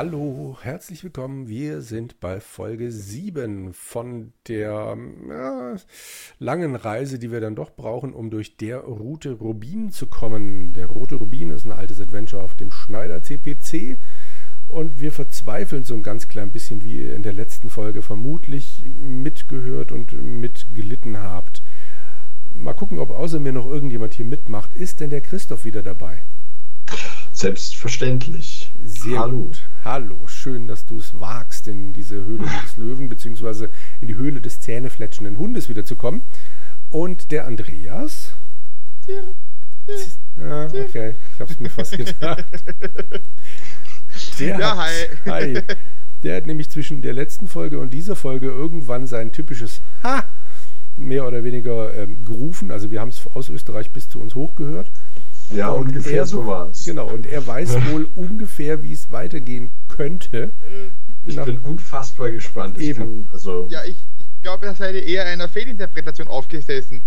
Hallo, herzlich willkommen. Wir sind bei Folge 7 von der ja, langen Reise, die wir dann doch brauchen, um durch der Route Rubin zu kommen. Der Rote Rubin ist ein altes Adventure auf dem Schneider CPC. Und wir verzweifeln so ein ganz klein bisschen, wie ihr in der letzten Folge vermutlich mitgehört und mitgelitten habt. Mal gucken, ob außer mir noch irgendjemand hier mitmacht. Ist denn der Christoph wieder dabei? Selbstverständlich. Sehr Hallo. gut. Hallo, schön, dass du es wagst, in diese Höhle des Löwen beziehungsweise in die Höhle des zähnefletschenden Hundes wiederzukommen. Und der Andreas. Ja, okay, ich habe es mir fast gedacht. Der ja, hat, hi. hi. Der hat nämlich zwischen der letzten Folge und dieser Folge irgendwann sein typisches Ha mehr oder weniger ähm, gerufen. Also wir haben es aus Österreich bis zu uns hochgehört. Ja, und ungefähr so war es. Genau, und er weiß wohl ungefähr, wie es weitergehen könnte. Ich Nach bin unfassbar gespannt. Ich kann, also ja, ich, ich glaube, er sei eher einer Fehlinterpretation aufgesessen.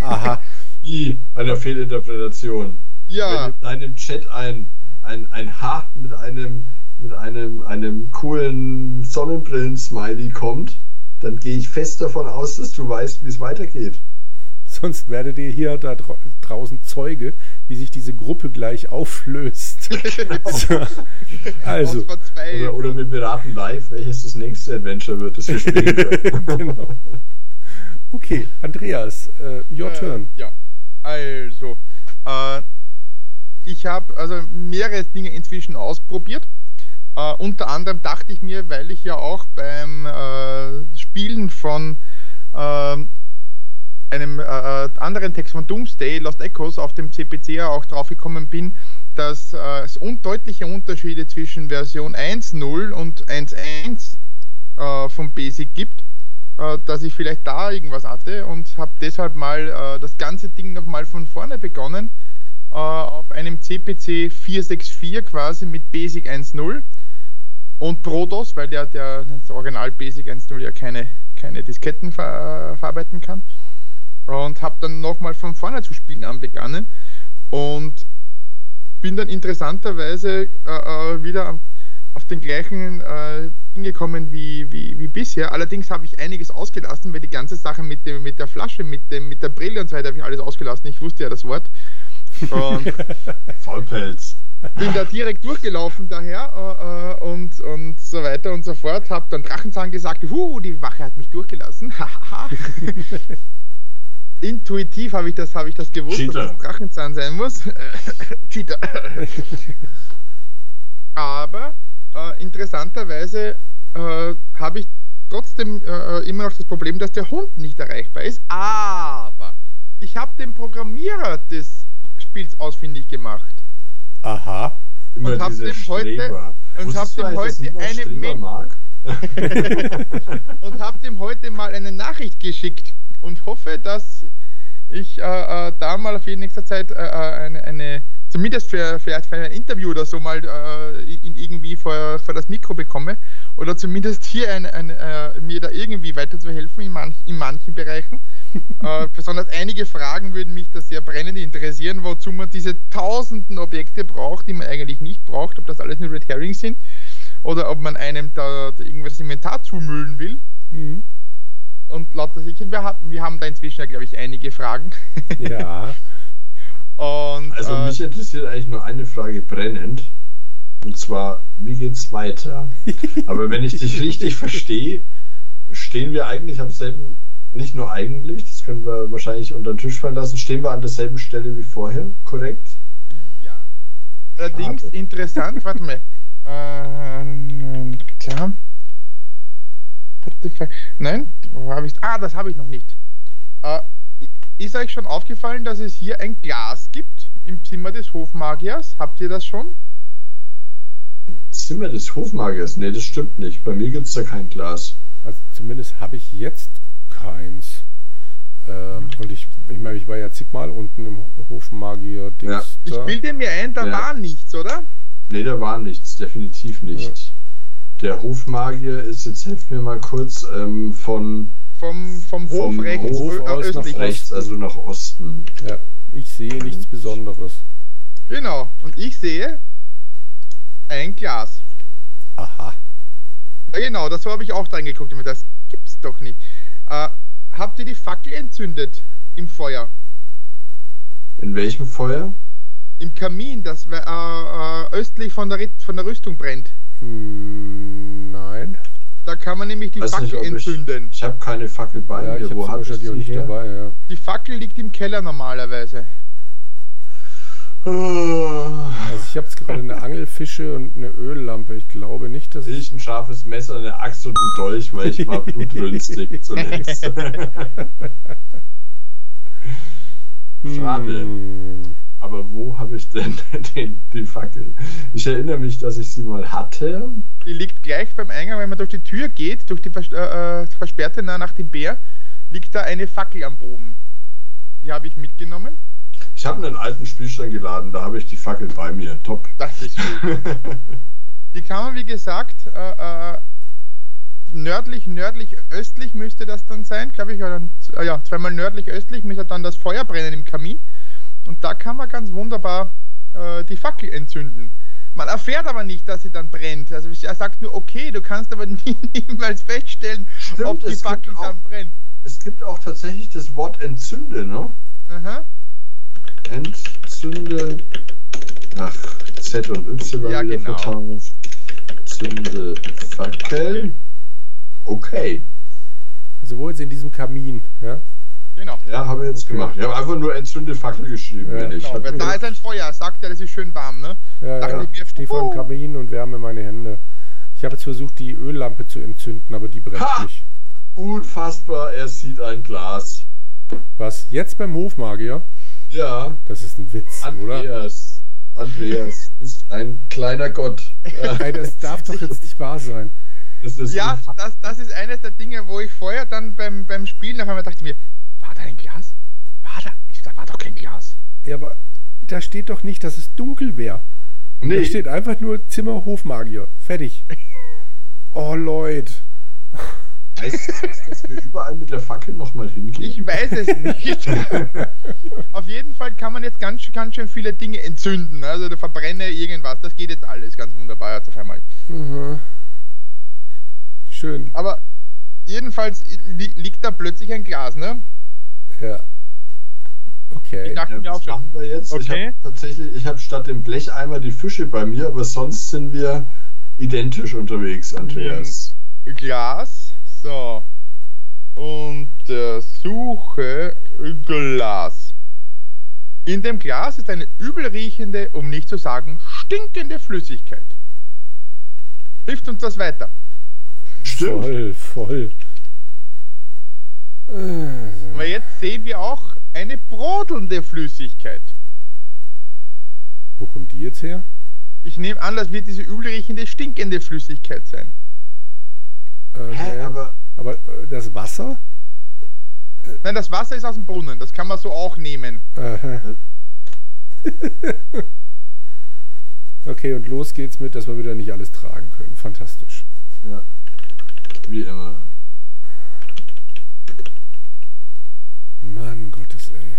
Aha. Wie einer Fehlinterpretation. Ja. Wenn in deinem Chat ein, ein, ein H mit einem, mit einem, einem coolen Sonnenbrillen-Smiley kommt, dann gehe ich fest davon aus, dass du weißt, wie es weitergeht. Sonst werdet ihr hier da draußen Zeuge, wie sich diese Gruppe gleich auflöst. so, also. Oder, oder, wir beraten live, welches das nächste Adventure wird, das wir spielen können. genau. Okay, Andreas, uh, your äh, turn. Ja, also, äh, ich habe also mehrere Dinge inzwischen ausprobiert. Uh, unter anderem dachte ich mir, weil ich ja auch beim uh, Spielen von ähm, einem äh, äh, anderen Text von Doomsday, Lost Echoes, auf dem CPC auch draufgekommen bin, dass äh, es undeutliche Unterschiede zwischen Version 1.0 und 1.1 äh, vom Basic gibt, äh, dass ich vielleicht da irgendwas hatte und habe deshalb mal äh, das ganze Ding nochmal von vorne begonnen, äh, auf einem CPC 464 quasi mit Basic 1.0 und Prodos, weil der, der das Original Basic 1.0 ja keine, keine Disketten ver verarbeiten kann und habe dann nochmal von vorne zu spielen anbegonnen und bin dann interessanterweise äh, äh wieder auf den gleichen äh, Ding gekommen wie, wie, wie bisher. Allerdings habe ich einiges ausgelassen, weil die ganze Sache mit, dem, mit der Flasche, mit, dem, mit der Brille und so weiter habe ich alles ausgelassen. Ich wusste ja das Wort. Und Vollpelz. Bin da direkt durchgelaufen daher äh, äh und, und so weiter und so fort. Habe dann Drachenzahn gesagt, huh, die Wache hat mich durchgelassen. intuitiv habe ich das, habe ich das gewusst, Cheater. dass das Drachenzahn sein muss. Cheater. Aber äh, interessanterweise äh, habe ich trotzdem äh, immer noch das Problem, dass der Hund nicht erreichbar ist. Aber ich habe den Programmierer des Spiels ausfindig gemacht. Aha. Immer und habe dem heute, und hab dem heute eine und habe dem heute mal eine Nachricht geschickt und hoffe, dass ich äh, äh, da mal auf nächster Zeit äh, äh, eine, eine, zumindest für, für, für, ein Interview oder so mal äh, irgendwie vor, vor das Mikro bekomme oder zumindest hier ein, ein, äh, mir da irgendwie weiterzuhelfen in, manch, in manchen Bereichen. besonders einige Fragen würden mich da sehr brennend interessieren, wozu man diese tausenden Objekte braucht, die man eigentlich nicht braucht, ob das alles nur Red Herring sind oder ob man einem da, da irgendwas Inventar zumüllen will. Mhm und lauter Sicherheit. Wir haben, wir haben da inzwischen ja, glaube ich, einige Fragen. Ja. und, also äh, mich interessiert eigentlich nur eine Frage brennend. Und zwar, wie geht's weiter? Aber wenn ich dich richtig verstehe, stehen wir eigentlich am selben, nicht nur eigentlich, das können wir wahrscheinlich unter den Tisch fallen lassen, stehen wir an derselben Stelle wie vorher, korrekt? Ja. Allerdings Schade. interessant, warte mal. Ähm, klar. Nein, habe ich. Ah, das habe ich noch nicht. Äh, ist euch schon aufgefallen, dass es hier ein Glas gibt im Zimmer des Hofmagiers? Habt ihr das schon? Zimmer des Hofmagiers? Nee, das stimmt nicht. Bei mir gibt es da kein Glas. Also zumindest habe ich jetzt keins. Ähm, und ich, ich meine, ich war ja zigmal unten im Hofmagier. Ja. Ich bilde mir ein, da ja. war nichts, oder? Nee, da war nichts, definitiv nicht. Ja. Der Hofmagier ist, jetzt helft mir mal kurz, ähm, von vom, vom Hof vom rechts, Hof aus nach rechts, also nach Osten. Ja, ich sehe nichts Besonderes. Genau, und ich sehe ein Glas. Aha. Ja, genau, das habe ich auch dran geguckt und mir das gibt's doch nicht. Äh, habt ihr die Fackel entzündet im Feuer? In welchem Feuer? Im Kamin, das äh, äh, östlich von der, von der Rüstung brennt. Hm, nein. Da kann man nämlich die Weiß Fackel nicht, entzünden. Ich, ich habe keine Fackel bei ja, mir. Wo habe ich die nicht dabei? Ja. Die Fackel liegt im Keller normalerweise. Also ich habe jetzt gerade eine Angelfische und eine Öllampe. Ich glaube nicht, dass ich... ein scharfes Messer, eine Axt und einen Dolch, weil ich war blutrünstig zunächst. Schade. Hm. Aber wo habe ich denn den, die Fackel? Ich erinnere mich, dass ich sie mal hatte. Die liegt gleich beim Eingang, wenn man durch die Tür geht, durch die vers äh, äh versperrte nach dem Bär, liegt da eine Fackel am Boden. Die habe ich mitgenommen. Ich habe einen alten Spielstand geladen, da habe ich die Fackel bei mir. Top. Das ist gut. die kann man, wie gesagt, äh, äh, nördlich, nördlich, östlich müsste das dann sein, glaube ich. Oder, ja, zweimal nördlich, östlich müsste dann das Feuer brennen im Kamin. Und da kann man ganz wunderbar äh, die Fackel entzünden. Man erfährt aber nicht, dass sie dann brennt. Also er sagt nur, okay, du kannst aber nie, niemals feststellen, Stimmt, ob die Fackel auch, dann brennt. Es gibt auch tatsächlich das Wort entzünde, ne? Aha. Entzünde. Ach, Z und Y ja, wieder genau. vertauscht. Zünde Fackel. Okay. Also wo jetzt in diesem Kamin, ja? Genau. Ja, habe ich jetzt okay. gemacht. Ich habe einfach nur entzünde Fackel geschrieben. Ja, genau. Wenn da ist ein Feuer, sagt er, das ist schön warm, ne? Ja, ja. Ich mir, stehe vor dem Kamin und wärme meine Hände. Ich habe jetzt versucht, die Öllampe zu entzünden, aber die brennt ha! nicht. Unfassbar, er sieht ein Glas. Was? Jetzt beim Hofmagier? Ja. Das ist ein Witz, Andreas. oder? Andreas ist ein kleiner Gott. Ey, das darf doch jetzt nicht wahr sein. Das ja, das, das ist eines der Dinge, wo ich vorher dann beim, beim Spielen auf einmal dachte mir, da ein Glas? War da? Ich da war doch kein Glas. Ja, aber da steht doch nicht, dass es dunkel wäre. Nee. Da steht einfach nur Zimmer Hofmagier. Fertig. oh, Leute. Heißt das, dass wir überall mit der Fackel nochmal hingehen? Ich weiß es nicht. Auf jeden Fall kann man jetzt ganz, ganz schön viele Dinge entzünden. Also der verbrenne irgendwas. Das geht jetzt alles ganz wunderbar jetzt auf einmal. Mhm. Schön. Aber jedenfalls li liegt da plötzlich ein Glas, ne? Ja. Okay. Ich dachte ja, mir auch machen wir jetzt? Okay. Ich habe tatsächlich, ich habe statt dem Blecheimer die Fische bei mir, aber sonst sind wir identisch unterwegs, Andreas. Glas, so. Untersuche Glas. In dem Glas ist eine übelriechende, um nicht zu sagen stinkende Flüssigkeit. Hilft uns das weiter? Stimmt. Voll, voll. Aber jetzt sehen wir auch eine brodelnde Flüssigkeit. Wo kommt die jetzt her? Ich nehme an, das wird diese übelriechende, stinkende Flüssigkeit sein. Äh, Hä, aber, aber äh, das Wasser? Nein, das Wasser ist aus dem Brunnen. Das kann man so auch nehmen. okay, und los geht's mit, dass wir wieder nicht alles tragen können. Fantastisch. Ja. Wie immer. Mann Gottes, ey.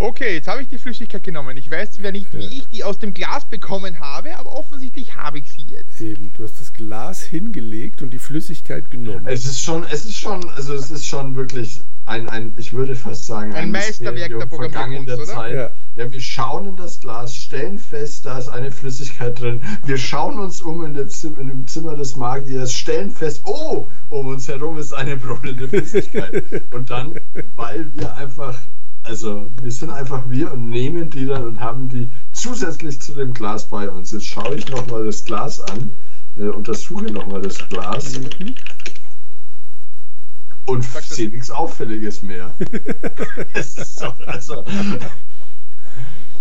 Okay, jetzt habe ich die Flüssigkeit genommen. Ich weiß zwar nicht, wie ich die aus dem Glas bekommen habe, aber offensichtlich habe ich sie jetzt. Eben, du hast das Glas hingelegt und die Flüssigkeit genommen. Es ist schon, es ist schon, also es ist schon wirklich ein, ein ich würde fast sagen, ein, ein Meisterwerk der vergangener Zeit. Ja. ja, wir schauen in das Glas, stellen fest, da ist eine Flüssigkeit drin. Wir schauen uns um in, der Zim in dem Zimmer des Magiers, stellen fest, oh, um uns herum ist eine brodelnde Flüssigkeit. und dann, weil wir einfach also wir sind einfach wir und nehmen die dann und haben die zusätzlich zu dem Glas bei uns. Jetzt schaue ich nochmal das Glas an, äh, untersuche nochmal das Glas mhm. Und sehe nichts Auffälliges mehr. also,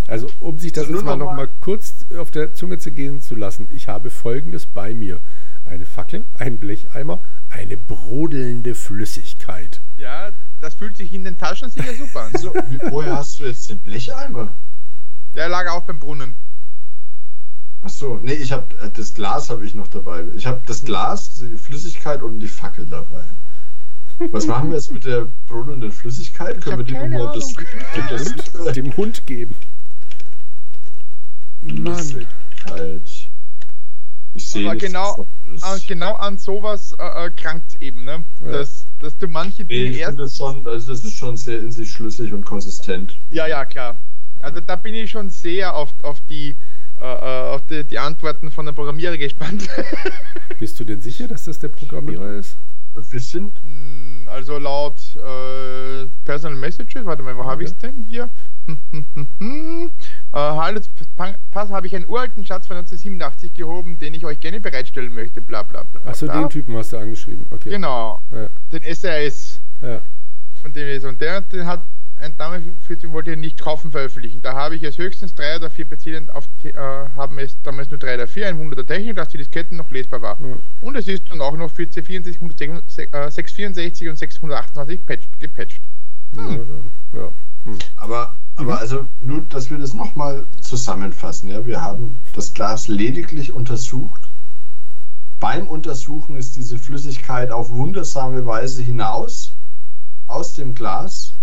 also um sich das also jetzt mal noch mal kurz auf der Zunge zu gehen zu lassen, ich habe folgendes bei mir. Eine Fackel, ein Blecheimer, eine brodelnde Flüssigkeit. Ja, das fühlt sich in den Taschen sicher super an. So, woher hast du jetzt den Blecheimer? Der lag auch beim Brunnen. Ach so, nee, ich habe äh, das Glas habe ich noch dabei. Ich habe das Glas, die Flüssigkeit und die Fackel dabei. Was machen wir jetzt mit der brodelnden Flüssigkeit? Ich Können wir die nochmal das, dem, dem Hund geben? Flüssigkeit. Ich sehe genau, an, genau an sowas äh, äh krankt es eben, ne? Ja. Dass, dass du manche Dinge nee, erst. Das, schon, also das ist schon sehr in sich schlüssig und konsistent. Ja, ja, klar. Also da bin ich schon sehr auf, auf die äh, äh auf die, die, Antworten von der Programmierer gespannt. Bist du denn sicher, dass das der Programmierer ist? Wir sind. Hm, also laut äh, Personal Messages, warte mal, wo okay. habe ich es denn hier? äh, hallo, Pass habe ich einen uralten Schatz von 1987 gehoben, den ich euch gerne bereitstellen möchte, bla bla bla. Achso, den Typen hast du angeschrieben, okay. Genau, ja. den SRS. Ja. Von dem ist. Und der, den hat ein Dame für den wollte ich nicht kaufen veröffentlichen. Da habe ich es höchstens drei oder vier Bezahlen auf äh, haben es damals nur drei oder vier, ein Wunder der Technik, dass die Disketten noch lesbar war. Ja. Und es ist dann auch noch für C64, 664 und 628 patched, gepatcht. Hm. Ja, ja. Hm. Aber aber mhm. also nur, dass wir das nochmal zusammenfassen. Ja, wir haben das Glas lediglich untersucht. Beim Untersuchen ist diese Flüssigkeit auf wundersame Weise hinaus aus dem Glas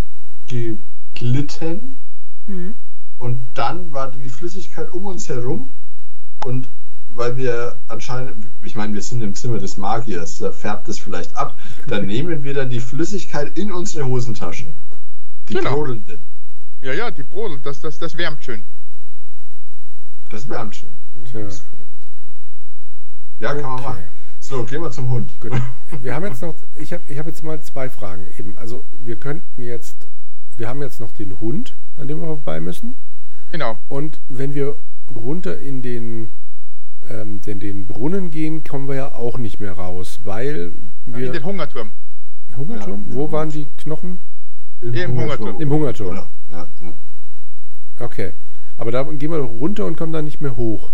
geglitten. Mhm. Und dann war die Flüssigkeit um uns herum. Und weil wir anscheinend, ich meine, wir sind im Zimmer des Magiers, da färbt es vielleicht ab, dann nehmen wir dann die Flüssigkeit in unsere Hosentasche. Die genau. brodelnde. Ja, ja, die brodelt, das, das, das wärmt schön. Das wärmt schön. Tja. Ja, kann okay. man machen. So, gehen wir zum Hund. Gut. Wir haben jetzt noch, ich habe ich hab jetzt mal zwei Fragen. Eben, also wir könnten jetzt, wir haben jetzt noch den Hund, an dem wir vorbei müssen. Genau. Und wenn wir runter in den, ähm, den, den Brunnen gehen, kommen wir ja auch nicht mehr raus, weil wir... In den Hungerturm. Hungerturm? Ja, Wo waren die Knochen? Im, Im Hungerturm. Im Hungerturm. Ja. Ja, ja. Okay. Aber da gehen wir doch runter und kommen dann nicht mehr hoch.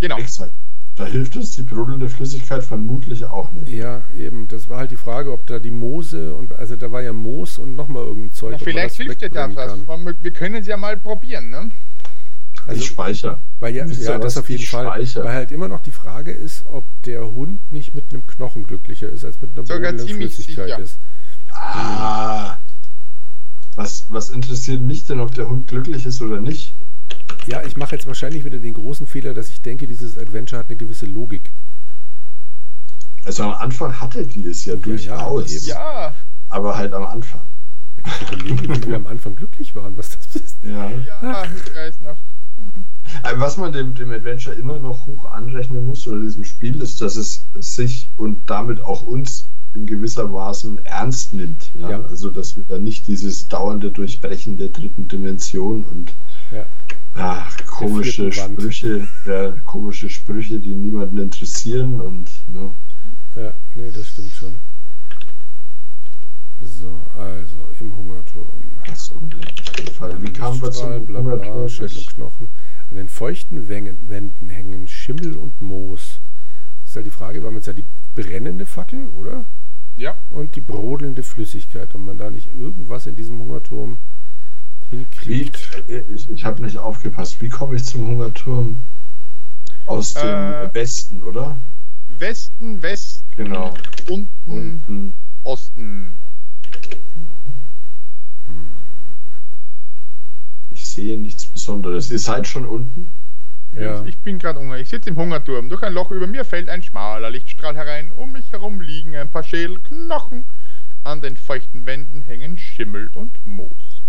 Genau. Exakt. Da hilft uns die brodelnde Flüssigkeit vermutlich auch nicht. Ja, eben. Das war halt die Frage, ob da die Moose und also da war ja Moos und nochmal irgendein Zeug. Na, vielleicht hilft dir da was. Wir können es ja mal probieren, ne? Also, ich speichere. Weil ja, ja das auf jeden Fall. Speicher. Weil halt immer noch die Frage ist, ob der Hund nicht mit einem Knochen glücklicher ist, als mit einer brodelnden Flüssigkeit sicher. ist. Ah, was, was interessiert mich denn, ob der Hund glücklich ist oder nicht? Ja, ich mache jetzt wahrscheinlich wieder den großen Fehler, dass ich denke, dieses Adventure hat eine gewisse Logik. Also am Anfang hatte die es ja, ja durchaus. Ja, Aber halt am Anfang. Ich überlege, wie wir am Anfang glücklich waren, was das ist. Ja, ja ich weiß noch. Was man dem, dem Adventure immer noch hoch anrechnen muss, oder diesem Spiel, ist, dass es sich und damit auch uns in gewisser Maßen ernst nimmt. Ja? ja? Also, dass wir da nicht dieses dauernde Durchbrechen der dritten Dimension und ja. Ja, komische Sprüche, ja, komische Sprüche, die niemanden interessieren und ne. Ja, nee, das stimmt schon. So, also im Hungerturm. Achso, Wie kam wir zum bla, bla, Hungerturm? Schädel und Knochen. An den feuchten Wänden hängen Schimmel und Moos. Das ist halt die Frage, war jetzt ja die brennende Fackel, oder? Ja. Und die brodelnde Flüssigkeit, ob man da nicht irgendwas in diesem Hungerturm hinkriegt. Wie, ich ich habe nicht aufgepasst. Wie komme ich zum Hungerturm? Aus dem äh, Westen, oder? Westen, Westen. Genau. Unten, unten. Osten. Hm. Ich sehe nichts Besonderes. Ihr seid schon unten? Ja. Ich bin gerade Hunger. Ich sitze im Hungerturm. Durch ein Loch über mir fällt ein schmaler Lichtstrahl herein. Um mich herum liegen ein paar Schädelknochen. An den feuchten Wänden hängen Schimmel und Moos.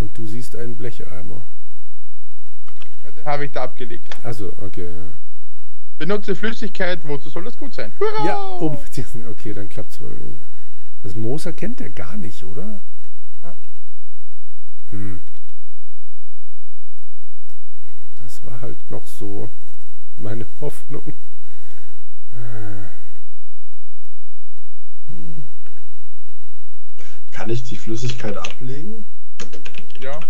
Und du siehst einen Blecheimer. Ja, den habe ich da abgelegt. Also, okay. Ja. Benutze Flüssigkeit, wozu soll das gut sein? Hurra! Ja, um. Okay, dann klappt es wohl nicht. Das Moos erkennt er gar nicht, oder? Ja. Hm. Das war halt noch so meine Hoffnung. Hm. Kann ich die Flüssigkeit ablegen? Ja.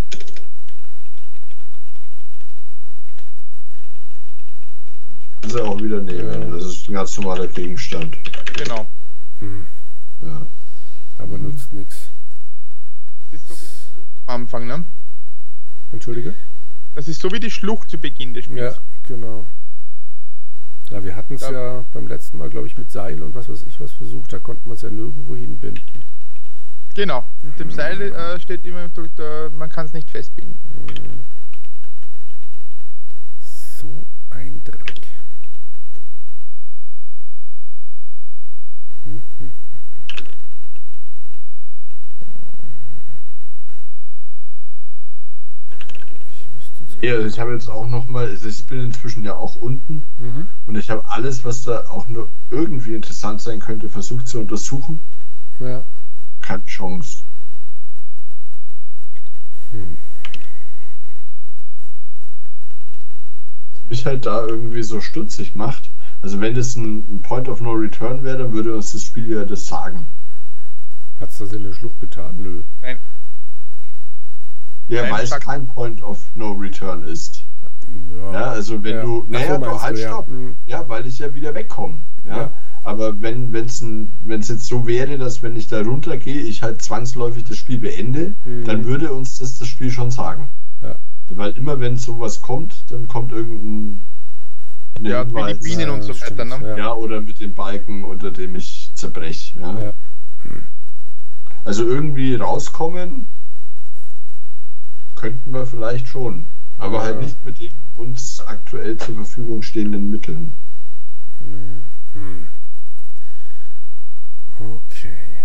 Ich kann sie auch wieder nehmen. Ja. Das ist ein ganz normaler Gegenstand. Genau. Hm. Ja. Aber nutzt nichts. Das ist so wie am Anfang, ne? Entschuldige? Das ist so wie die Schlucht zu Beginn des Spiels. Ja, genau. Ja, wir hatten es ja. ja. beim letzten Mal, glaube ich, mit Seil und was weiß ich was versucht. Da konnten wir es ja nirgendwo hinbinden. Genau. Mit dem Seil äh, steht immer, da, man kann es nicht festbinden. So ein Dreck. Hm, hm. Ja, also ich habe jetzt auch noch mal, also ich bin inzwischen ja auch unten mhm. und ich habe alles, was da auch nur irgendwie interessant sein könnte, versucht zu untersuchen. Ja. Keine Chance. Hm. Was mich halt da irgendwie so stutzig macht, also wenn das ein, ein Point of No Return wäre, dann würde uns das Spiel ja das sagen. Hat es das in der Schlucht getan? Nö. Nein. Ja, weil es kein Point of No Return ist. Ja, ja also wenn ja. du, naja, du halt stopp. Mhm. Ja. weil ich ja wieder wegkomme. Ja. Ja. Aber wenn es jetzt so wäre, dass wenn ich da runtergehe, ich halt zwangsläufig das Spiel beende, mhm. dann würde uns das das Spiel schon sagen. Ja. Weil immer wenn sowas kommt, dann kommt irgendein ja, Hinweis, die Bienen und so weiter, ne? Ja. oder mit dem Balken, unter dem ich zerbreche. Ja. Also irgendwie rauskommen, könnten wir vielleicht schon. Aber halt ja. halt nicht mit den uns aktuell zur Verfügung stehenden Mitteln. Nee. Hm. Okay.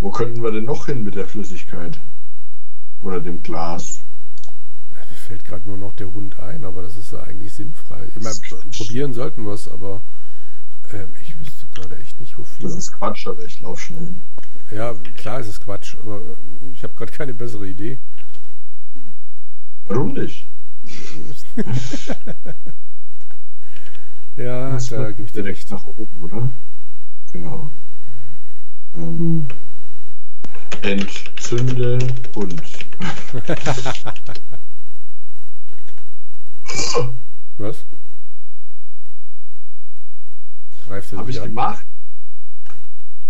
Wo könnten wir denn noch hin mit der Flüssigkeit? Oder dem Glas? Mir fällt gerade nur noch der Hund ein, aber das ist ja eigentlich sinnfrei. Immer probieren sollten wir es, aber ähm, ich wüsste gerade echt nicht, wofür. Das ist Quatsch, aber ich laufe schnell hin. Ja, klar ist es Quatsch, aber ich habe gerade keine bessere Idee. Warum nicht? ja, das da gebe ich dir recht. nach oben, oder? Genau. Ähm, entzünde Hund. Was? Habe ich an? gemacht.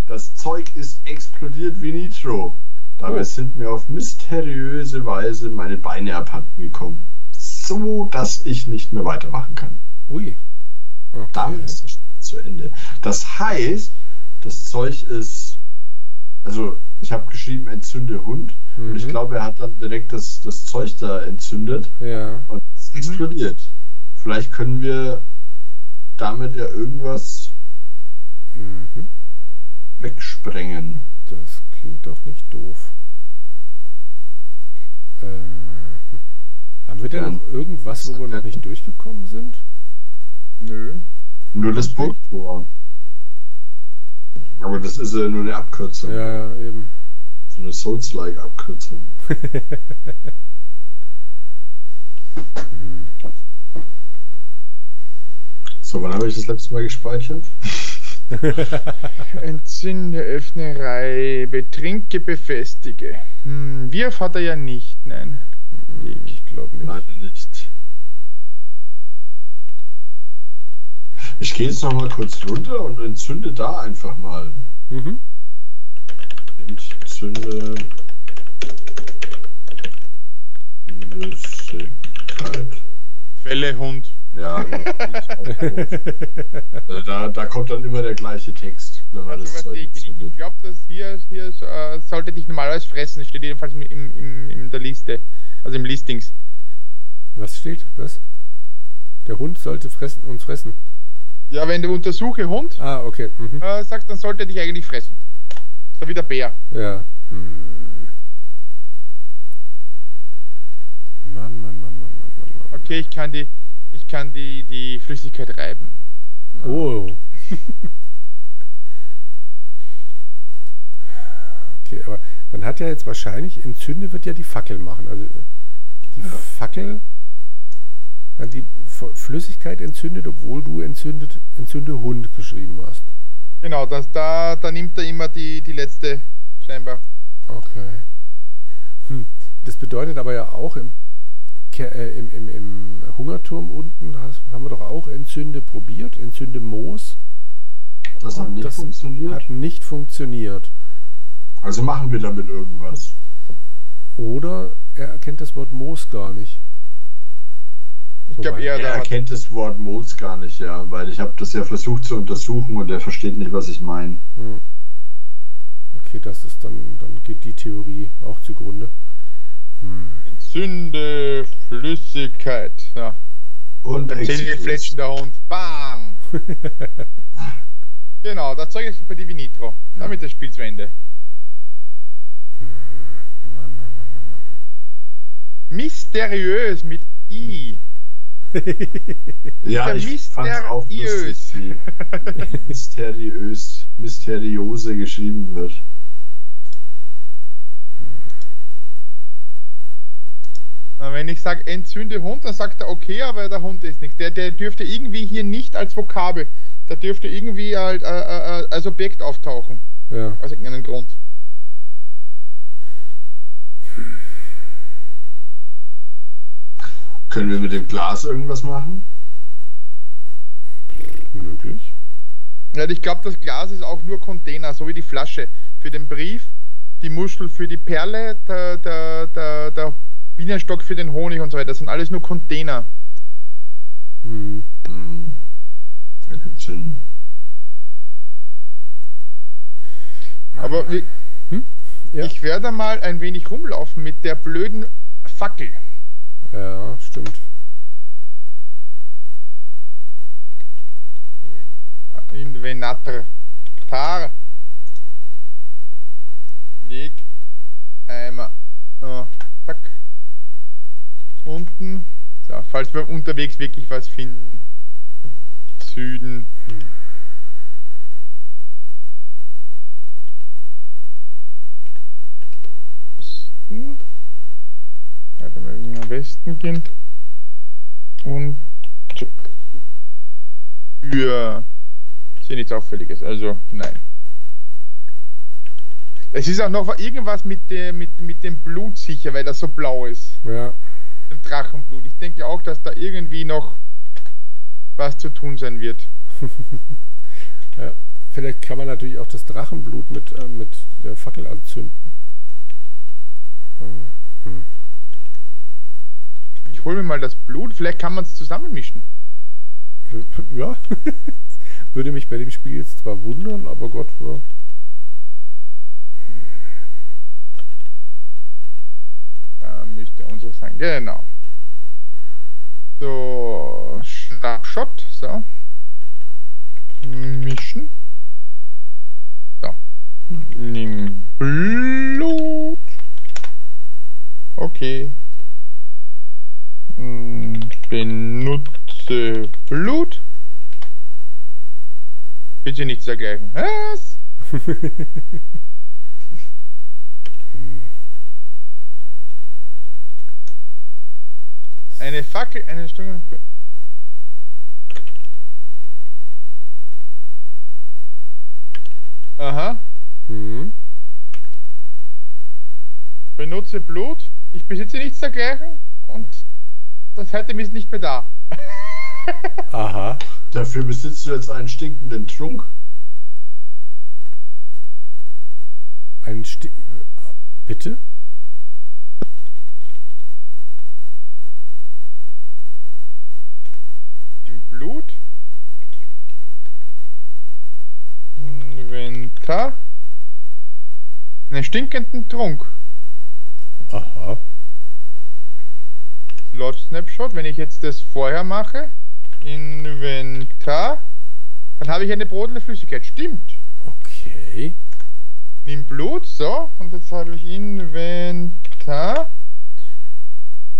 Das Zeug ist explodiert wie Nitro. Dabei oh. sind mir auf mysteriöse Weise meine Beine abhanden gekommen. So, dass ich nicht mehr weitermachen kann. Ui. Okay. Damit ist das Spiel zu Ende. Das heißt, das Zeug ist. Also, ich habe geschrieben, entzünde Hund. Mhm. Und ich mhm. glaube, er hat dann direkt das, das Zeug da entzündet. Ja. Und es explodiert. Mhm. Vielleicht können wir damit ja irgendwas mhm. wegsprengen. Das klingt doch nicht doof. Äh, haben wir denn ja, noch irgendwas, wo wir noch nicht durchgekommen sind? Nö. Nur das Burgtor. Aber das ist ja nur eine Abkürzung. Ja, eben. So eine Souls-like Abkürzung. so, wann habe ich das letzte Mal gespeichert? Entzünde, öffne, reibe, trinke, befestige. Hm, Wirf hat er ja nicht, nein. Hm, ich glaube nicht. Leider nicht. Ich gehe jetzt noch mal kurz runter und entzünde da einfach mal. Mhm. Entzünde Flüssigkeit. Fälle Hund. Ja, also da, da kommt dann immer der gleiche Text, wenn man also, das Zeug ich, ich glaube, dass hier, hier äh, sollte dich normalerweise fressen. Das steht jedenfalls im, im, in der Liste, also im Listings. Was steht? Was? Der Hund sollte fressen, uns fressen. Ja, wenn du untersuche Hund ah, okay. Mhm. äh, sagst, dann sollte er dich eigentlich fressen. So wie der Bär. Ja. Hm. Mann, Mann, Mann, Mann, Mann, Mann, Mann. Okay, ich kann die, ich kann die, die Flüssigkeit reiben. Oh. okay, aber dann hat ja jetzt wahrscheinlich, entzünde wird ja die Fackel machen. Also die. Fackel, dann die Flüssigkeit entzündet, obwohl du entzündet, entzünde Hund geschrieben hast. Genau, das, da, da nimmt er immer die, die letzte scheinbar. Okay. Hm. Das bedeutet aber ja auch im äh, im, im, im Hungerturm unten haben wir doch auch Entzünde probiert, Entzünde Moos. Das hat nicht das funktioniert. Hat nicht funktioniert. Also machen wir damit irgendwas. Oder er erkennt das Wort Moos gar nicht. Ich glaube eher, er erkennt das Wort Moos gar nicht, ja, weil ich habe das ja versucht zu untersuchen und er versteht nicht, was ich meine. Hm. Okay, das ist dann, dann geht die Theorie auch zugrunde. Hm. Entzünde Flüssigkeit, ja. Und Zähne fletschen der Hund. Bang! genau, das Zeug ist bei Divi Nitro. Damit das Spiel zu Ende. Hm, Mann, Mann, Mann, Mann, Mann. Mysteriös mit I. ja, ich fand auch lustig, wie mysteriös, mysteriose geschrieben wird. Wenn ich sage entzünde Hund, dann sagt er okay, aber der Hund ist nichts. Der, der dürfte irgendwie hier nicht als Vokabel, der dürfte irgendwie halt, äh, äh, äh, als Objekt auftauchen. Ja. Aus irgendeinem Grund. Können wir mit dem Glas irgendwas machen? Möglich. Ja, ich glaube, das Glas ist auch nur Container, so wie die Flasche. Für den Brief, die Muschel für die Perle, der, der, der, der Bienenstock für den Honig und so weiter. Das sind alles nur Container. Hm. hm. Ergibt Sinn. Aber wie, hm? ja. ich werde mal ein wenig rumlaufen mit der blöden Fackel. Ja, stimmt. Invenator. Tar. Leg einmal. Oh, zack unten. So, falls wir unterwegs wirklich was finden. Süden. Osten. Weiter mal nach Westen gehen. Und für ist nichts Auffälliges, also nein. Es ist auch noch irgendwas mit, der, mit, mit dem Blut sicher, weil das so blau ist. Ja dem Drachenblut. Ich denke auch, dass da irgendwie noch was zu tun sein wird. ja, vielleicht kann man natürlich auch das Drachenblut mit, äh, mit der Fackel anzünden. Äh, hm. Ich hole mir mal das Blut, vielleicht kann man es zusammenmischen. Ja, würde mich bei dem Spiel jetzt zwar wundern, aber Gott, ja. müsste unser sein. Genau. So, Schnappshot. So. Mischen. So. Nimm Blut. Okay. Hm, benutze Blut. Bitte nichts dergleichen. Was? Eine Fackel, eine Stunde. Aha. Hm. Benutze Blut. Ich besitze nichts dergleichen und das Item ist nicht mehr da. Aha. Dafür besitzt du jetzt einen stinkenden Trunk. Ein Sti Bitte? Blut. Inventar. Einen stinkenden Trunk. Aha. Lord Snapshot, wenn ich jetzt das vorher mache, Inventar, dann habe ich eine brodelnde Flüssigkeit. Stimmt. Okay. Nimm Blut, so, und jetzt habe ich Inventar,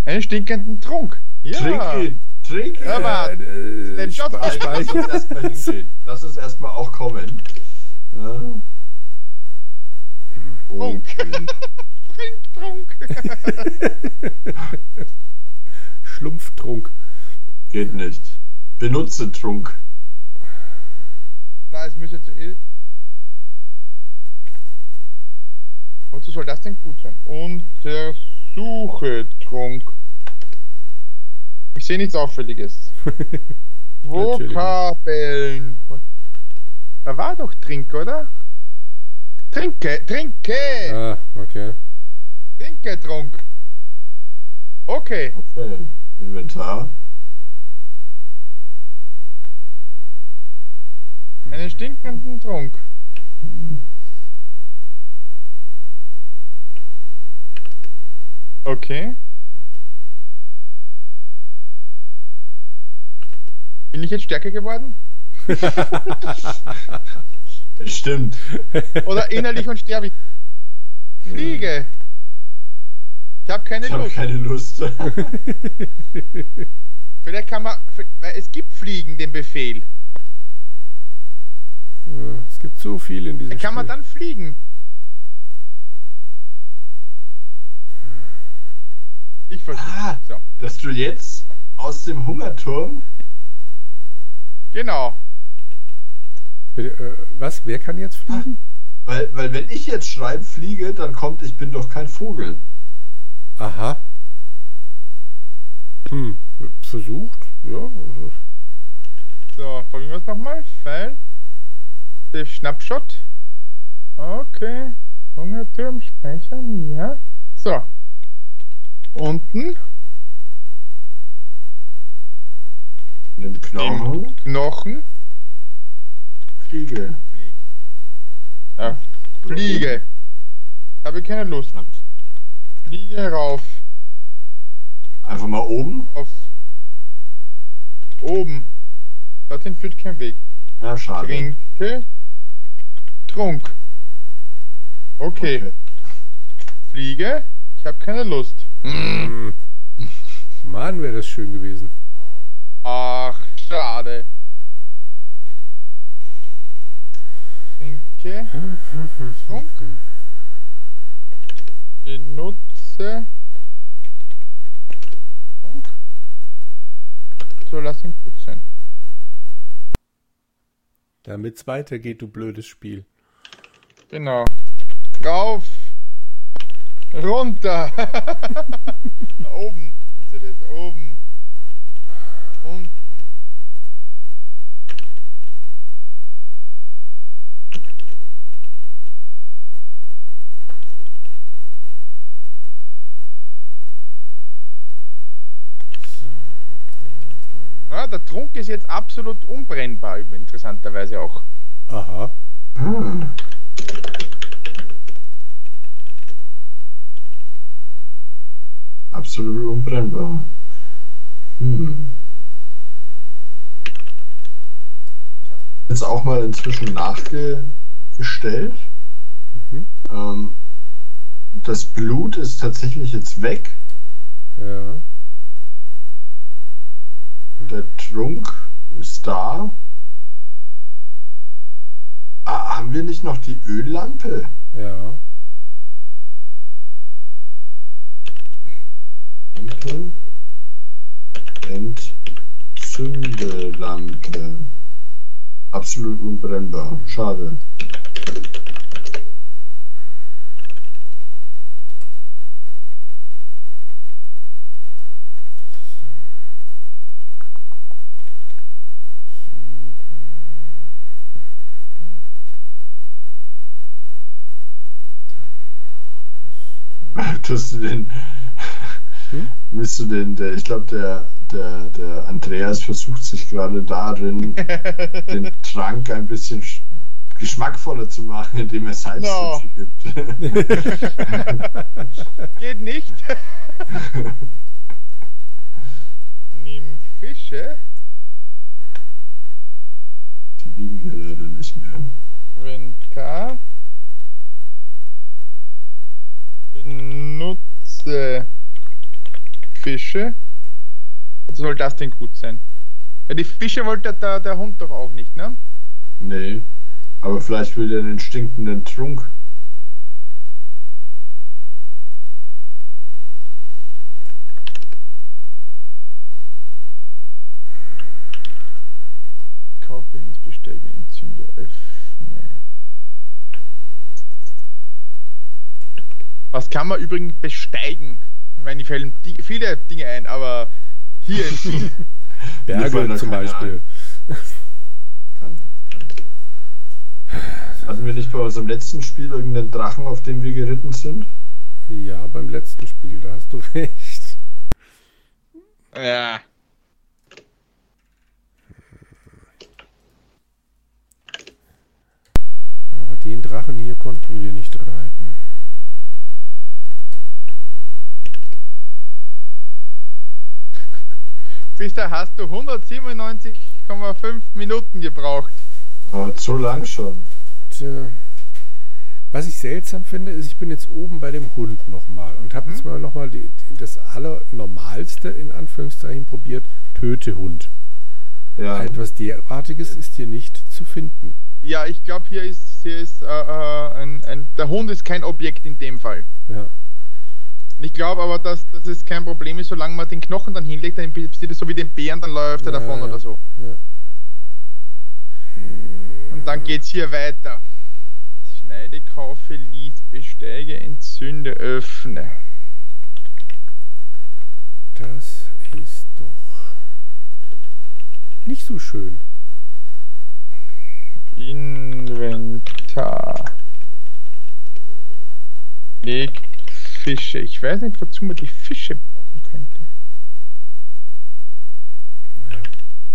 einen stinkenden Trunk. Ja. Trink ihn. Trink. Hör mal. Äh, den Job Lass uns erstmal hingehen. Lass uns erstmal auch kommen. Ja. Trunk. Trinktrunk. Schlumpftrunk. Geht nicht. Benutze Trunk. Na, es müsste jetzt. Wozu soll das denn gut sein? Untersuche Trunk. Ich sehe nichts Auffälliges. Vokabeln. Da war doch Trink, oder? Trinke, trinke! Ah, okay. Trinke, Trunk. Okay. Okay. Inventar Einen stinkenden Trunk. Okay. Bin ich jetzt stärker geworden? Bestimmt. Oder innerlich und unsterblich. Fliege. Ich habe keine ich Lust. Ich habe keine Lust. Vielleicht kann man. Es gibt Fliegen, den Befehl. Ja, es gibt so viel in diesem Dann kann Spiel. man dann fliegen. Ich versuche. Ah, so. Dass du jetzt aus dem Hungerturm. Genau. Bitte, äh, was? Wer kann jetzt fliegen? Weil, weil wenn ich jetzt schreibe, fliege, dann kommt, ich bin doch kein Vogel. Aha. Hm, versucht, ja. So, probieren wir es nochmal. Pfeil. Save Schnappshot. Okay. Hungerturm speichern, ja. So. Unten. Nimm Knochen, Knochen. fliege. Flieg. Ja, Fliege. Habe keine Lust. Fliege rauf. Einfach mal oben. Auf. Oben. Dorthin führt kein Weg. Ja, schade. Trinke. Trunk. Okay. Okay. Fliege. Ich habe keine Lust. Hm. Mann, wäre das schön gewesen. Ach, schade. Trinke. Trunk. Benutze. Trunk. So, lass ihn gut sein. Damit es weitergeht, du blödes Spiel. Genau. Rauf. Runter. oben. Ja das oben. Unten. Ja, der Trunk ist jetzt absolut unbrennbar, interessanterweise auch. Aha. Hm. Absolut unbrennbar. Hm. Ich habe jetzt auch mal inzwischen nachgestellt. Mhm. Ähm, das Blut ist tatsächlich jetzt weg. Ja. Der Trunk ist da. Ah, haben wir nicht noch die Öllampe? Ja. Lampe. Entzündelampe. Absolut unbrennbar. Schade. Tust du den. Hm? Bist du den, der, ich glaube, der, der, der Andreas versucht sich gerade darin, den Trank ein bisschen sch- geschmackvoller zu machen, indem er Salz No. dazu gibt. Geht nicht. Nimm Fische. Die liegen hier leider nicht mehr. Wenn K. Benutze Fische. Soll das denn gut sein? Ja, die Fische wollte der, der Hund doch auch nicht, ne? Nee. Aber vielleicht will er den stinkenden Trunk. Kaufe, lies, bestelle, entzünde, öffne. Was kann man übrigens besteigen? Ich meine, die fällen di- viele Dinge ein, aber hier in Mir Berge zum Beispiel. Kann. Hatten wir nicht bei unserem letzten Spiel irgendeinen Drachen, auf dem wir geritten sind? Ja, beim letzten Spiel, da hast du recht. Ja. Aber den Drachen hier konnten wir nicht reiten. Fischer, hast du 197 8,5 Minuten gebraucht. Oh, zu lang schon. Tja. Was ich seltsam finde, ist, ich bin jetzt oben bei dem Hund nochmal und habe mhm. jetzt mal nochmal das Allernormalste in Anführungszeichen probiert: Töte Hund. Ja. Etwas derartiges ist hier nicht zu finden. Ja, ich glaube, hier ist, hier ist äh, äh, ein, ein, der Hund ist kein Objekt in dem Fall. Ja. Ich glaube aber, dass, dass es kein Problem ist, solange man den Knochen dann hinlegt, dann passiert es so wie den Bären, dann läuft er ja, davon oder so. Ja. Und dann geht es hier weiter. Schneide, kaufe, lies, besteige, entzünde, öffne. Das ist doch nicht so schön. Inventar. Leg Fische. Ich weiß nicht, wozu man die Fische brauchen könnte. Naja,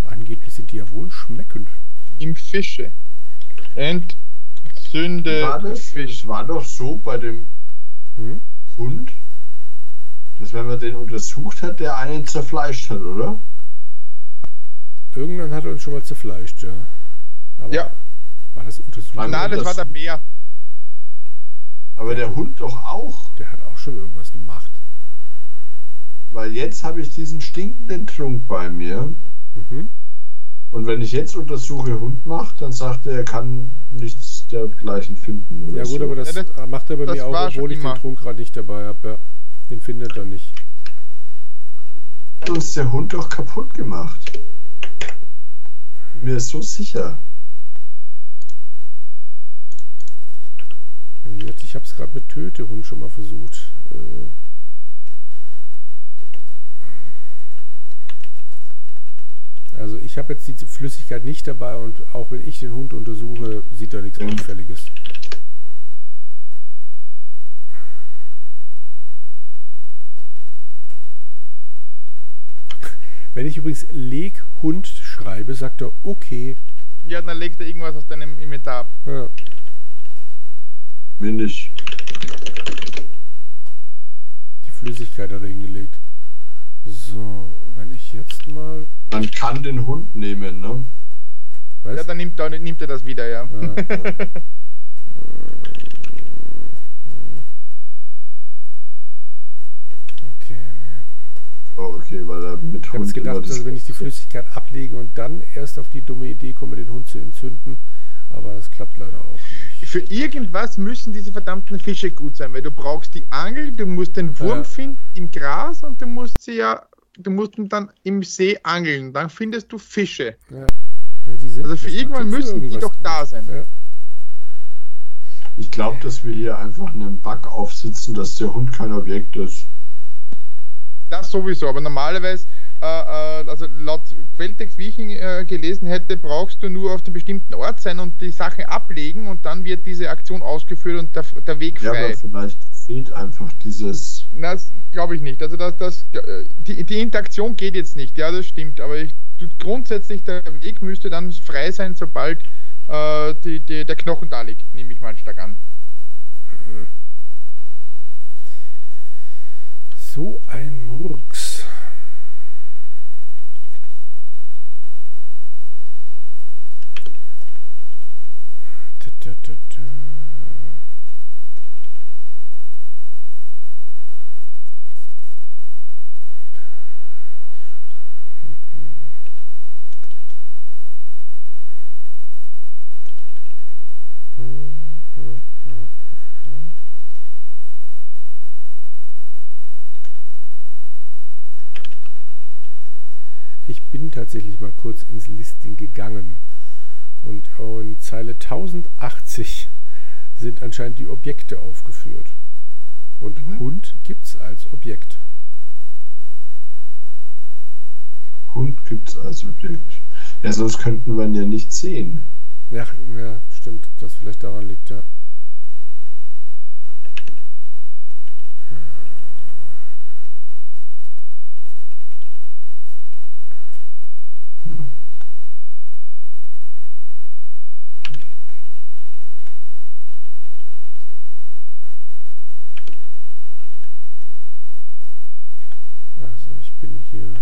angeblich sind die ja wohl schmeckend. Im Fische. Entzünde war das, Fisch. war doch so bei dem hm? Hund, dass wenn man den untersucht hat, der einen zerfleischt hat, oder? Irgendwann hat er uns schon mal zerfleischt, ja. Aber ja. War das untersucht? Nein, das war der Bär. Aber der, der Hund doch auch. Der hat auch schon irgendwas gemacht. Weil jetzt habe ich diesen stinkenden Trunk bei mir. Mhm. Und wenn ich jetzt untersuche, Hund macht, dann sagt er, er kann nichts dergleichen finden. ja gut, so. aber das, ja, das, macht er bei mir auch, obwohl ich den Trunk gerade nicht dabei habe. Ja. Den findet er nicht. Hat uns der Hund doch kaputt gemacht. Mir ist so sicher. Gesagt, ich habe es gerade mit Tötehund schon mal versucht. Äh also ich habe jetzt die Flüssigkeit nicht dabei und auch wenn ich den Hund untersuche, sieht er nichts Auffälliges. Wenn ich übrigens Leg Hund schreibe, sagt er okay. Ja, dann legt er irgendwas aus deinem Inventar ab. Ja. Mir nicht. Die Flüssigkeit hat er hingelegt. So, wenn ich jetzt mal. Man kann den Hund nehmen, ne? Was? Ja, dann nimmt, dann nimmt er das wieder, ja. ja, ja. okay, nee. So, okay, weil er mit ich Hund. Ich gedacht, also wenn ich die Flüssigkeit ablege und dann erst auf die dumme Idee komme, den Hund zu entzünden, aber das klappt leider auch nicht. Für irgendwas müssen diese verdammten Fische gut sein, weil du brauchst die Angel, du musst den Wurm ja. finden im Gras und du musst sie ja, du musst ihn dann im See angeln. Dann findest du Fische. Ja. Ja, also für irgendwann müssen die doch gut. da sein. Ich glaube, dass wir hier einfach einen Bug aufsitzen, dass der Hund kein Objekt ist. Das sowieso, aber normalerweise also laut Quelltext, wie ich ihn äh, gelesen hätte, brauchst du nur auf einem bestimmten Ort sein und die Sache ablegen und dann wird diese Aktion ausgeführt und der, der Weg frei. Ja, aber vielleicht fehlt einfach dieses. Das glaube ich nicht. Also das, das, die, die Interaktion geht jetzt nicht, ja, das stimmt. Aber ich, grundsätzlich der Weg müsste dann frei sein, sobald äh, die, die, der Knochen da liegt, nehme ich mal stark an. So ein Murks. Da, da, da. Ich bin tatsächlich mal kurz ins Listing gegangen. Und in Zeile 1080 sind anscheinend die Objekte aufgeführt. Und mhm. Hund gibt es als Objekt. Hund gibt es als Objekt. Ja, sonst könnten wir ihn ja nicht sehen. Ja, ja, stimmt, das vielleicht daran liegt, ja. Bin hier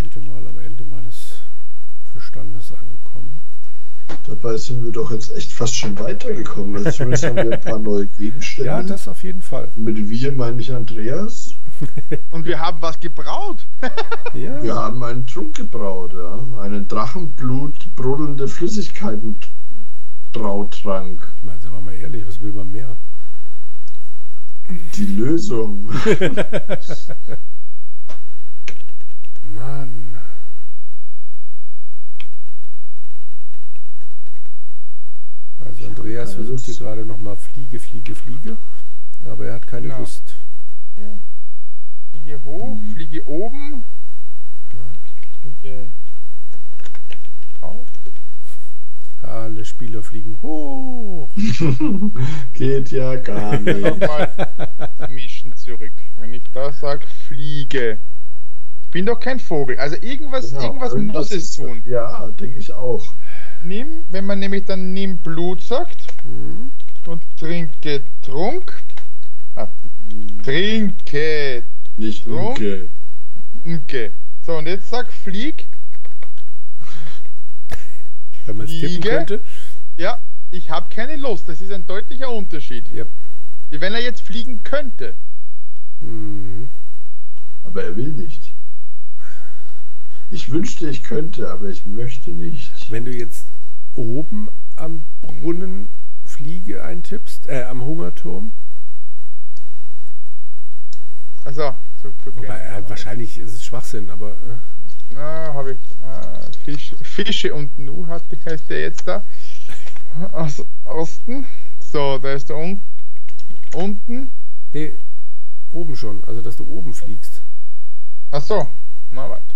wieder mal am Ende meines Standes angekommen. Dabei sind wir doch jetzt echt fast schon weitergekommen. Also zumindest haben wir ein paar neue Gegenstände. Ja, das auf jeden Fall. Mit wir meine ich Andreas. Und wir haben was gebraut. ja. Wir haben einen Trunk gebraut, ja. Einen Drachenblut brodelnde Flüssigkeiten Brautrank. Ich meine, sagen wir mal ehrlich, was will man mehr? Die Lösung. Mann. Also Andreas versucht hier gerade nochmal Fliege, Fliege, Fliege. Aber er hat keine genau. Lust. Fliege hoch, Fliege oben. Fliege auf. Alle Spieler fliegen hoch. Geht ja gar nicht. Nochmal mischen zurück. Wenn ich da sage, fliege. Ich bin doch kein Vogel. Also irgendwas, genau, irgendwas, muss es tun. Ja, denke ich auch. Nimm, wenn man nämlich dann nimm Blut sagt mhm. und trinke Trunk. Ah, trinke. Nicht Trunk. Unke. Unke. So, und jetzt sag flieg. Wenn man es tippen könnte. Ja, ich habe keine Lust. Das ist ein deutlicher Unterschied. Ja. Wie wenn er jetzt fliegen könnte. Mhm. Aber er will nicht. Ich wünschte, ich könnte, aber ich möchte nicht. Wenn du jetzt oben am Brunnen Fliege eintippst, äh, am Hungerturm. Also, so Wobei, äh, wahrscheinlich ist es Schwachsinn, aber. Äh, na, habe ich. Äh, Fisch, Fische und Nu hatte, heißt der jetzt da. Aus Osten. So, da ist der un unten. Nee, oben schon. Also, dass du oben fliegst. Ach so. Mal warte.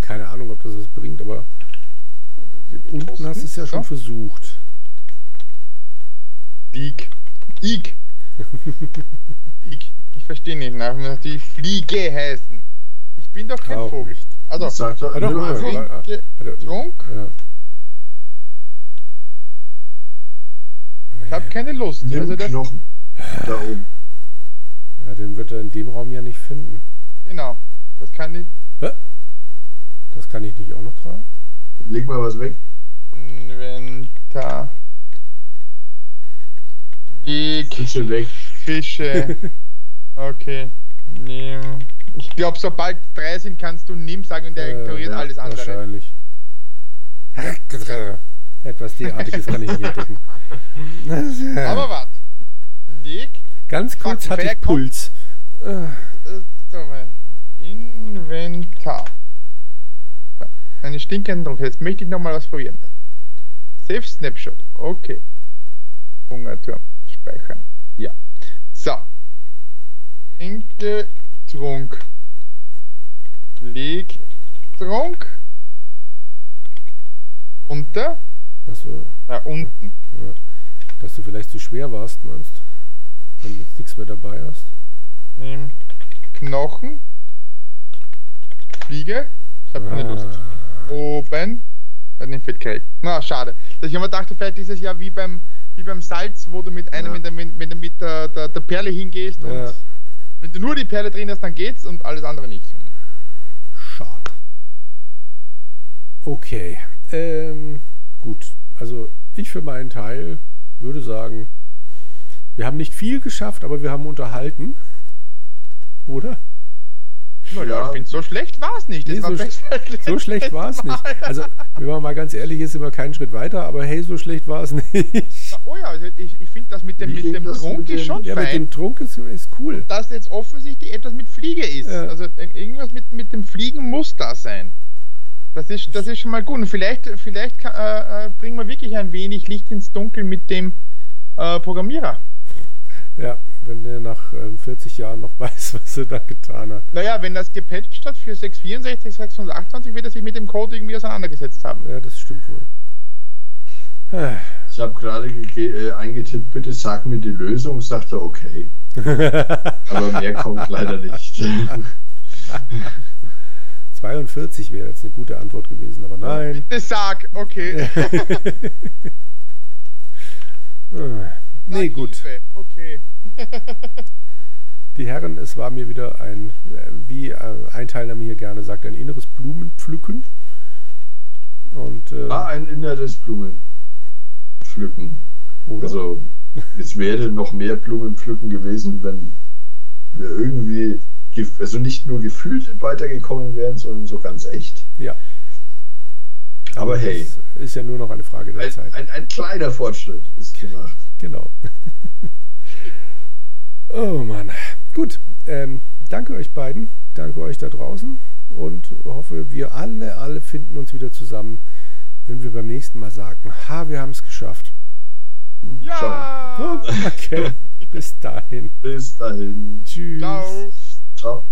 Keine Ahnung, ob das was bringt, aber äh, unten Osten? hast du es ja schon so? versucht. Diek. Ik. Ik. Ich verstehe nicht, nach die Fliege heißen. Ich bin doch kein Auch Vogel. Nicht. Also, Sagt er, doch, mal, Fliege, Trunk. Ja. Ich habe keine Lust. Nimm also das, Knochen. Da oben. Ja, den wird er in dem Raum ja nicht finden. Genau. Das kann ich. Das kann ich nicht auch noch tragen? Leg mal was weg. Inventar. Leg Fische weg. Fische. Okay. Nimm. Ich glaube, sobald drei sind, kannst du nimm sagen und der äh, ignoriert ja, alles andere. Wahrscheinlich. Etwas derartiges kann ich nicht entdecken. Aber warte. Leg. Ganz kurz hatte ich Puls. Äh, so, Inventar. Eine stinkende Druck. Jetzt möchte ich nochmal was probieren. Save Snapshot. Okay. Hungerturm. Speichern. Ja. So. Trinke Trunk. Leg Trunk. Runter. Achso. Ja, unten. Ja. Dass du vielleicht zu schwer warst, meinst Wenn du jetzt nichts mehr dabei hast. Nimm Knochen. Fliege. Ich habe keine ah. Lust oben. Hat den Fettkrieg. Na, schade. Dass ich immer dachte, vielleicht ist es ja wie beim, wie beim Salz, wo du mit einem, ja. wenn, du, wenn du mit der, der, der Perle hingehst ja. und wenn du nur die Perle drin hast, dann geht's und alles andere nicht. Schade. Okay. Ähm, gut. Also ich für meinen Teil würde sagen, wir haben nicht viel geschafft, aber wir haben unterhalten. Oder? Ja, ich finde, so schlecht war es nicht. Nee, so, sch so, schlecht war es nicht. Also, wenn man mal ganz ehrlich ist, sind wir keinen Schritt weiter, aber hey, so schlecht war es nicht. Oh ja, also ich, ich finde das mit dem, mit dem Trunk mit dem, ist schon ja, fein. Ja, mit dem Trunk ist, ist cool. Und dass jetzt offensichtlich etwas mit Fliege ist. Ja. Also irgendwas mit, mit dem Fliegen muss da sein. Das ist, das ist schon mal gut. Und vielleicht, vielleicht kann, äh, äh, bringen wir wirklich ein wenig Licht ins Dunkel mit dem äh, Programmierer. Ja, wenn der nach ähm, 40 Jahren noch weiß, was er da getan hat. Naja, wenn das gepatcht hat für 664, 628, wird er sich mit dem Code irgendwie auseinandergesetzt haben. Ja, das stimmt wohl. Ich habe gerade äh, eingetippt, bitte sag mir die Lösung, sagt er okay. Aber mehr kommt leider nicht. 42 wäre jetzt eine gute Antwort gewesen, aber nein. Bitte sag, okay. Nee, gut. Okay. die Herren, es war mir wieder ein, wie ein Teilnehmer hier gerne sagt, ein inneres Blumenpflücken. Und, äh, ah, ein inneres Blumenpflücken. Oder? Also es wäre noch mehr Blumenpflücken gewesen, wenn wir irgendwie, also nicht nur gefühlt weitergekommen wären, sondern so ganz echt. Ja. Aber, Aber hey. ist ja nur noch eine Frage der ein, Zeit. Ein, ein kleiner Fortschritt ist gemacht. Genau. oh Mann. Gut. Ähm, danke euch beiden. Danke euch da draußen. Und hoffe, wir alle, alle finden uns wieder zusammen, wenn wir beim nächsten Mal sagen, ha, wir haben es geschafft. Ja! Oh, okay. Bis dahin. Bis dahin. Tschüss. Ciao.